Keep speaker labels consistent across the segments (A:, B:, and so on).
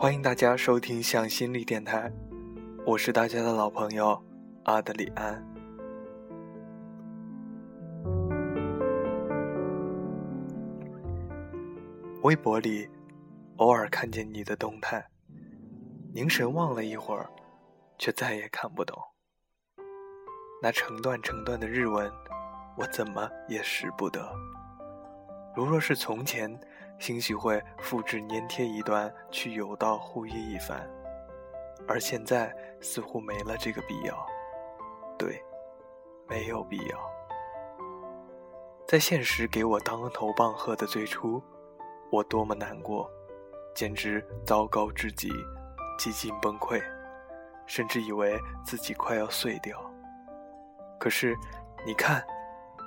A: 欢迎大家收听向心力电台，我是大家的老朋友阿德里安。微博里偶尔看见你的动态，凝神望了一会儿，却再也看不懂。那成段成段的日文，我怎么也识不得。如若是从前，兴许会复制粘贴一段去有道互译一番，而现在似乎没了这个必要。对，没有必要。在现实给我当头棒喝的最初，我多么难过，简直糟糕至极，几近崩溃，甚至以为自己快要碎掉。可是，你看，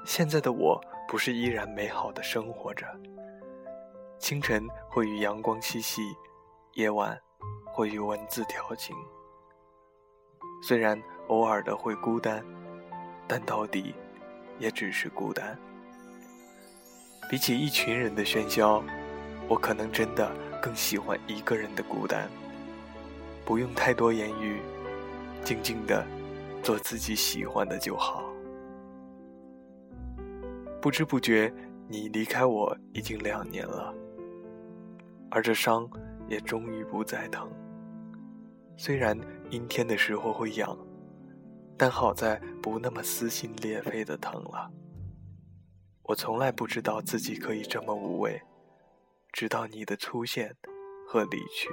A: 现在的我不是依然美好的生活着。清晨会与阳光嬉戏，夜晚会与文字调情。虽然偶尔的会孤单，但到底也只是孤单。比起一群人的喧嚣，我可能真的更喜欢一个人的孤单。不用太多言语，静静的。做自己喜欢的就好。不知不觉，你离开我已经两年了，而这伤也终于不再疼。虽然阴天的时候会痒，但好在不那么撕心裂肺的疼了。我从来不知道自己可以这么无畏，直到你的出现和离去。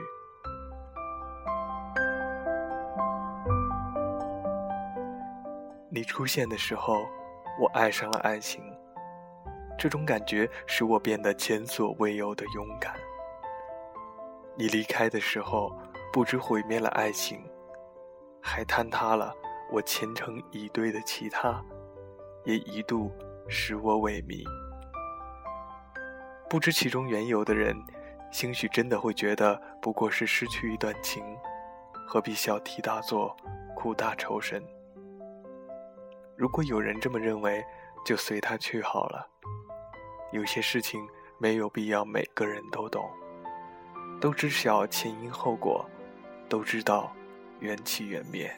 A: 你出现的时候，我爱上了爱情。这种感觉使我变得前所未有的勇敢。你离开的时候，不知毁灭了爱情，还坍塌了我虔诚以对的其他，也一度使我萎靡。不知其中缘由的人，兴许真的会觉得不过是失去一段情，何必小题大做，苦大仇深。如果有人这么认为，就随他去好了。有些事情没有必要每个人都懂，都知晓前因后果，都知道缘起缘灭。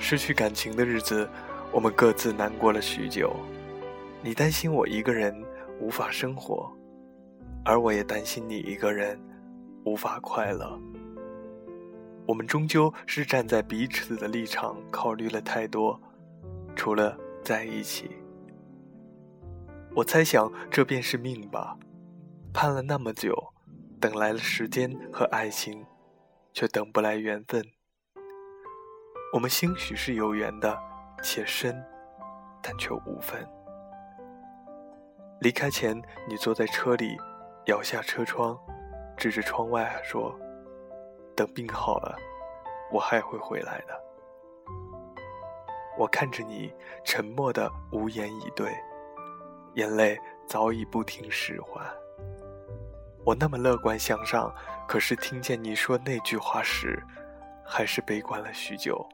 A: 失去感情的日子，我们各自难过了许久。你担心我一个人无法生活，而我也担心你一个人无法快乐。我们终究是站在彼此的立场考虑了太多，除了在一起。我猜想这便是命吧，盼了那么久，等来了时间和爱情，却等不来缘分。我们兴许是有缘的，且深，但却无分。离开前，你坐在车里，摇下车窗，指着窗外说。等病好了，我还会回来的。我看着你，沉默的无言以对，眼泪早已不听使唤。我那么乐观向上，可是听见你说那句话时，还是悲观了许久。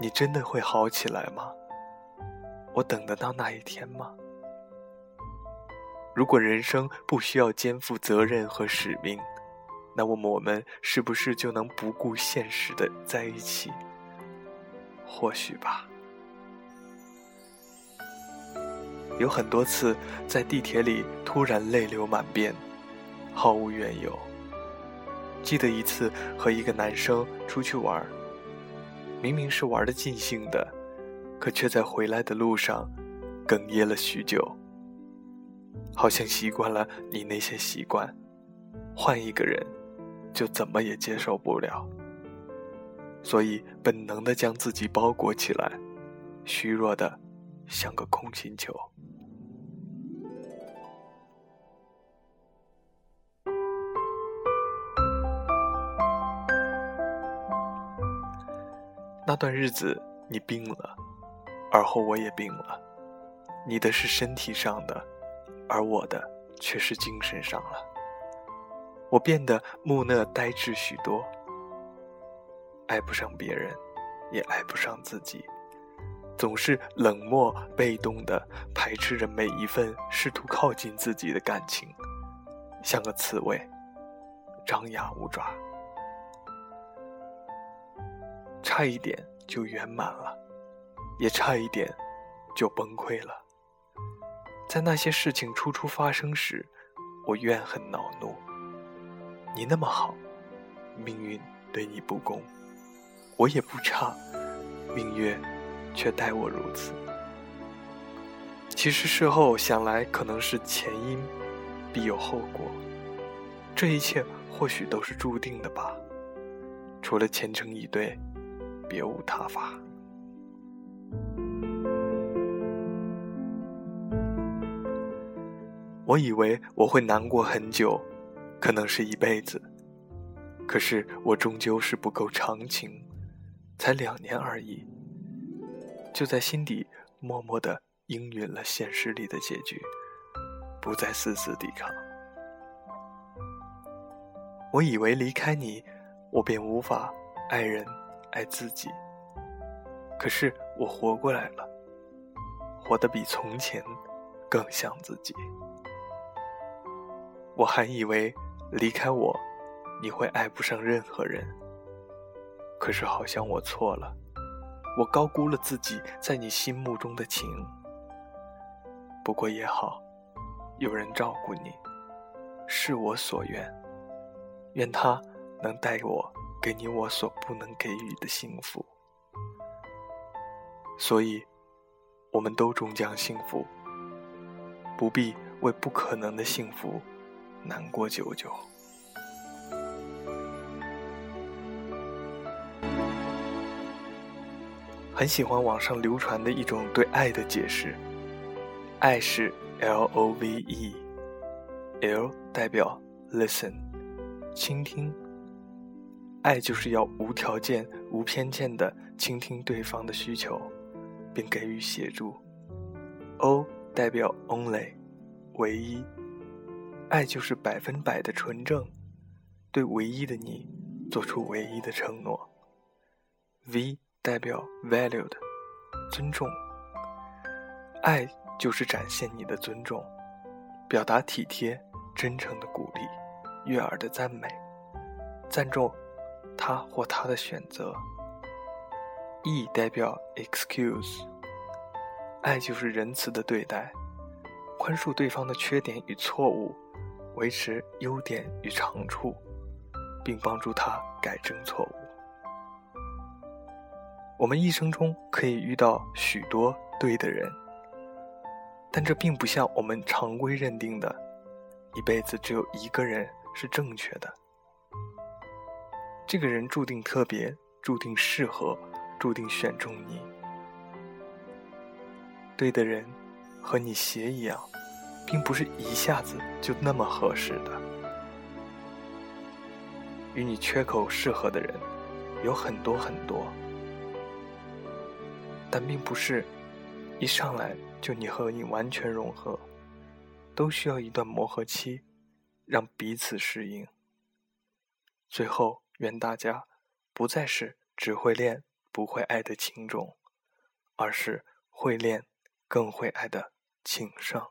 A: 你真的会好起来吗？我等得到那一天吗？如果人生不需要肩负责任和使命？那么我们是不是就能不顾现实的在一起？或许吧。有很多次在地铁里突然泪流满面，毫无缘由。记得一次和一个男生出去玩，明明是玩的尽兴的，可却在回来的路上哽咽了许久。好像习惯了你那些习惯，换一个人。就怎么也接受不了，所以本能的将自己包裹起来，虚弱的像个空心球。那段日子你病了，而后我也病了，你的是身体上的，而我的却是精神上了。我变得木讷呆滞许多，爱不上别人，也爱不上自己，总是冷漠被动的排斥着每一份试图靠近自己的感情，像个刺猬，张牙舞爪，差一点就圆满了，也差一点就崩溃了。在那些事情初初发生时，我怨恨恼怒。你那么好，命运对你不公，我也不差，命运却待我如此。其实事后想来，可能是前因必有后果，这一切或许都是注定的吧。除了虔诚以对，别无他法。我以为我会难过很久，可能是一辈子。可是我终究是不够长情，才两年而已，就在心底默默的应允了现实里的结局，不再死死抵抗。我以为离开你，我便无法爱人、爱自己。可是我活过来了，活得比从前更像自己。我还以为离开我，你会爱不上任何人。可是好像我错了，我高估了自己在你心目中的情。不过也好，有人照顾你，是我所愿。愿他能带我给你我所不能给予的幸福。所以，我们都终将幸福，不必为不可能的幸福。难过久久。很喜欢网上流传的一种对爱的解释，爱是 L O V E，L 代表 listen，倾听。爱就是要无条件、无偏见的倾听对方的需求，并给予协助。O 代表 only，唯一。爱就是百分百的纯正，对唯一的你做出唯一的承诺。V 代表 valued，尊重。爱就是展现你的尊重，表达体贴、真诚的鼓励、悦耳的赞美，赞助他或她的选择。E 代表 excuse，爱就是仁慈的对待，宽恕对方的缺点与错误。维持优点与长处，并帮助他改正错误。我们一生中可以遇到许多对的人，但这并不像我们常规认定的，一辈子只有一个人是正确的。这个人注定特别，注定适合，注定选中你。对的人，和你鞋一样。并不是一下子就那么合适的。与你缺口适合的人有很多很多，但并不是一上来就你和你完全融合，都需要一段磨合期，让彼此适应。最后，愿大家不再是只会恋不会爱的情种，而是会恋更会爱的情圣。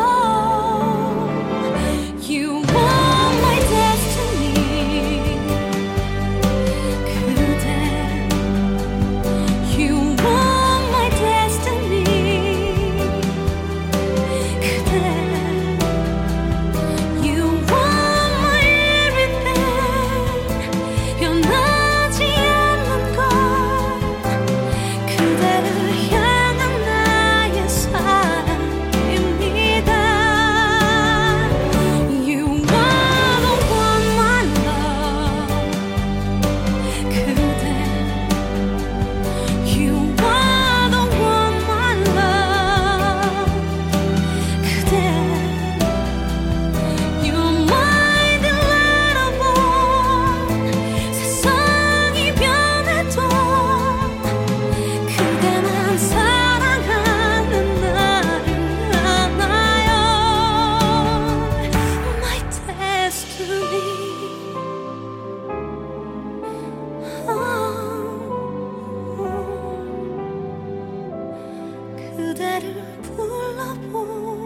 B: 그대를 불러봅니다.